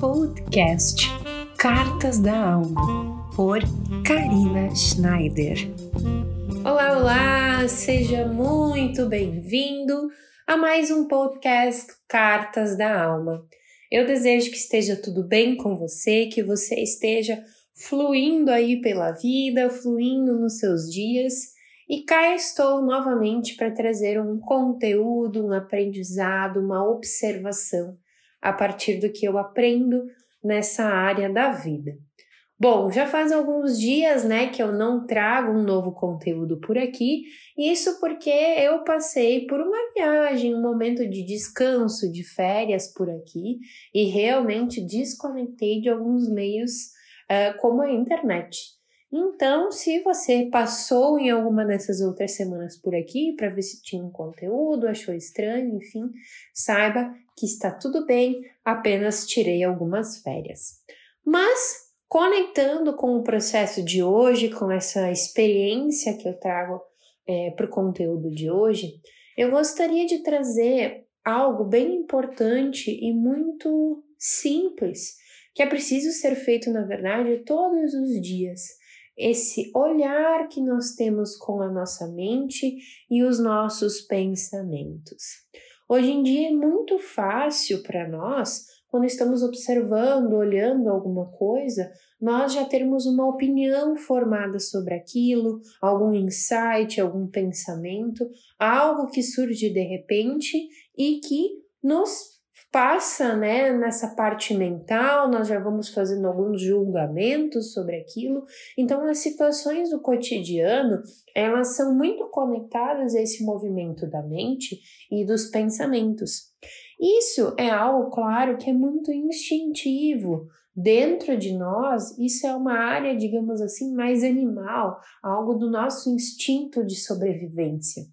podcast Cartas da Alma, por Karina Schneider. Olá, olá! Seja muito bem-vindo a mais um podcast Cartas da Alma. Eu desejo que esteja tudo bem com você, que você esteja fluindo aí pela vida, fluindo nos seus dias. E cá estou novamente para trazer um conteúdo, um aprendizado, uma observação a partir do que eu aprendo nessa área da vida. Bom, já faz alguns dias, né, que eu não trago um novo conteúdo por aqui, isso porque eu passei por uma viagem, um momento de descanso, de férias por aqui e realmente desconectei de alguns meios uh, como a internet. Então, se você passou em alguma dessas outras semanas por aqui para ver se tinha um conteúdo, achou estranho, enfim, saiba que está tudo bem, apenas tirei algumas férias. Mas, conectando com o processo de hoje, com essa experiência que eu trago é, para o conteúdo de hoje, eu gostaria de trazer algo bem importante e muito simples, que é preciso ser feito, na verdade, todos os dias esse olhar que nós temos com a nossa mente e os nossos pensamentos. Hoje em dia é muito fácil para nós, quando estamos observando, olhando alguma coisa, nós já termos uma opinião formada sobre aquilo, algum insight, algum pensamento, algo que surge de repente e que nos passa né, nessa parte mental, nós já vamos fazendo alguns julgamentos sobre aquilo. Então, as situações do cotidiano, elas são muito conectadas a esse movimento da mente e dos pensamentos. Isso é algo, claro, que é muito instintivo. Dentro de nós, isso é uma área, digamos assim, mais animal, algo do nosso instinto de sobrevivência.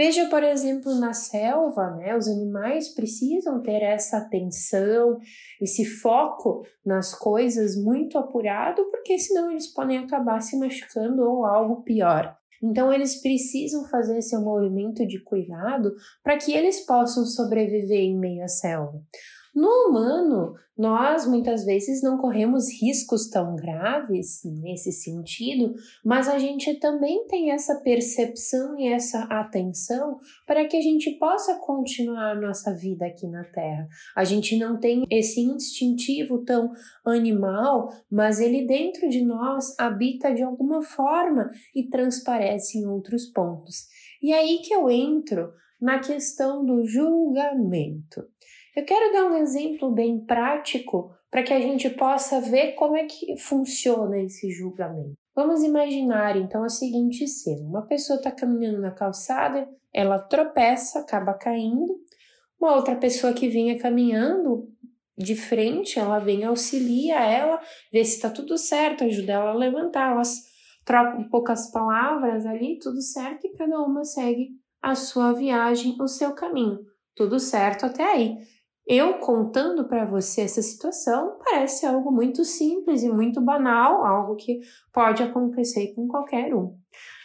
Veja, por exemplo, na selva, né, os animais precisam ter essa atenção, esse foco nas coisas muito apurado, porque senão eles podem acabar se machucando ou algo pior. Então, eles precisam fazer esse movimento de cuidado para que eles possam sobreviver em meio à selva. No humano, nós muitas vezes não corremos riscos tão graves nesse sentido, mas a gente também tem essa percepção e essa atenção para que a gente possa continuar a nossa vida aqui na Terra. A gente não tem esse instintivo tão animal, mas ele dentro de nós habita de alguma forma e transparece em outros pontos. E aí que eu entro na questão do julgamento. Eu quero dar um exemplo bem prático para que a gente possa ver como é que funciona esse julgamento. Vamos imaginar então a seguinte cena: uma pessoa está caminhando na calçada, ela tropeça, acaba caindo. Uma outra pessoa que vinha caminhando de frente, ela vem auxilia ela, vê se está tudo certo, ajuda ela a levantar. Elas trocam poucas palavras ali, tudo certo, e cada uma segue a sua viagem, o seu caminho. Tudo certo até aí. Eu contando para você essa situação parece algo muito simples e muito banal, algo que pode acontecer com qualquer um.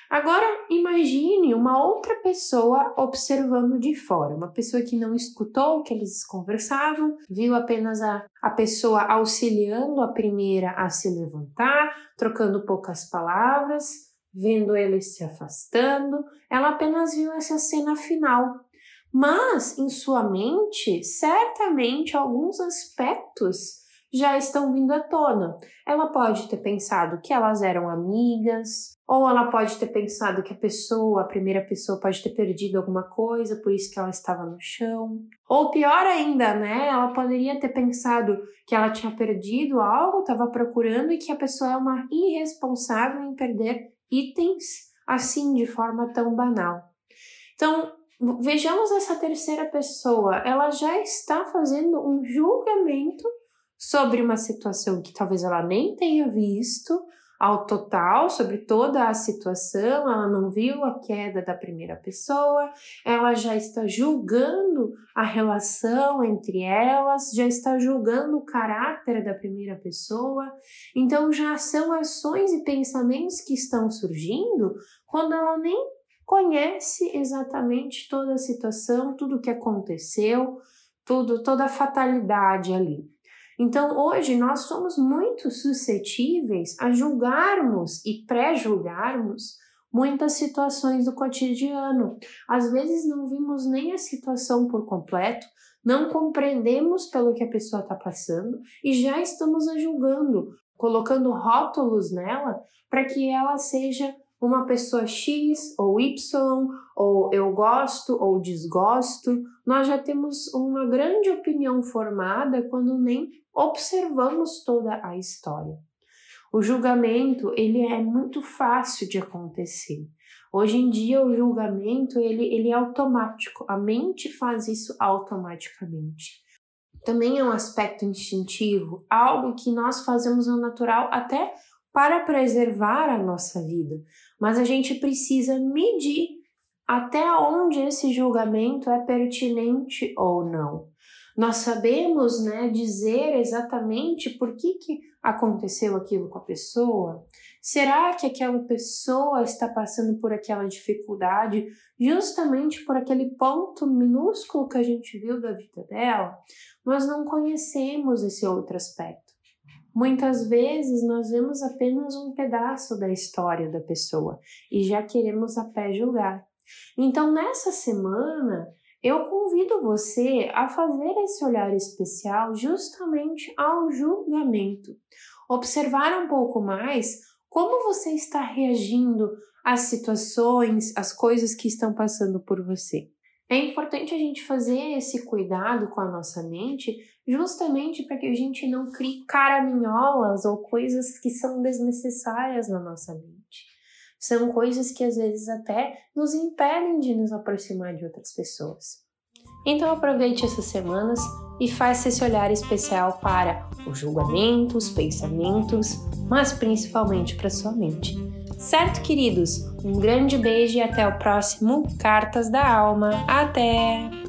Agora imagine uma outra pessoa observando de fora, uma pessoa que não escutou o que eles conversavam, viu apenas a, a pessoa auxiliando a primeira a se levantar, trocando poucas palavras, vendo eles se afastando, ela apenas viu essa cena final mas em sua mente, certamente alguns aspectos já estão vindo à tona. Ela pode ter pensado que elas eram amigas, ou ela pode ter pensado que a pessoa, a primeira pessoa, pode ter perdido alguma coisa, por isso que ela estava no chão. Ou pior ainda, né? Ela poderia ter pensado que ela tinha perdido algo, estava procurando e que a pessoa é uma irresponsável em perder itens assim de forma tão banal. Então, Vejamos essa terceira pessoa, ela já está fazendo um julgamento sobre uma situação que talvez ela nem tenha visto ao total sobre toda a situação, ela não viu a queda da primeira pessoa, ela já está julgando a relação entre elas, já está julgando o caráter da primeira pessoa. Então já são ações e pensamentos que estão surgindo quando ela nem conhece exatamente toda a situação, tudo o que aconteceu, tudo, toda a fatalidade ali. Então, hoje nós somos muito suscetíveis a julgarmos e pré-julgarmos muitas situações do cotidiano. Às vezes não vimos nem a situação por completo, não compreendemos pelo que a pessoa está passando e já estamos a julgando, colocando rótulos nela para que ela seja uma pessoa X ou Y, ou eu gosto ou desgosto. Nós já temos uma grande opinião formada quando nem observamos toda a história. O julgamento, ele é muito fácil de acontecer. Hoje em dia o julgamento, ele, ele é automático. A mente faz isso automaticamente. Também é um aspecto instintivo, algo que nós fazemos no natural até para preservar a nossa vida. Mas a gente precisa medir até onde esse julgamento é pertinente ou não. Nós sabemos né, dizer exatamente por que, que aconteceu aquilo com a pessoa? Será que aquela pessoa está passando por aquela dificuldade justamente por aquele ponto minúsculo que a gente viu da vida dela? Nós não conhecemos esse outro aspecto. Muitas vezes nós vemos apenas um pedaço da história da pessoa e já queremos a pé julgar. Então, nessa semana, eu convido você a fazer esse olhar especial justamente ao julgamento. Observar um pouco mais como você está reagindo às situações, às coisas que estão passando por você. É importante a gente fazer esse cuidado com a nossa mente, justamente para que a gente não crie caraminholas ou coisas que são desnecessárias na nossa mente. São coisas que às vezes até nos impedem de nos aproximar de outras pessoas. Então aproveite essas semanas e faça esse olhar especial para os julgamentos, pensamentos, mas principalmente para sua mente. Certo, queridos? Um grande beijo e até o próximo Cartas da Alma. Até!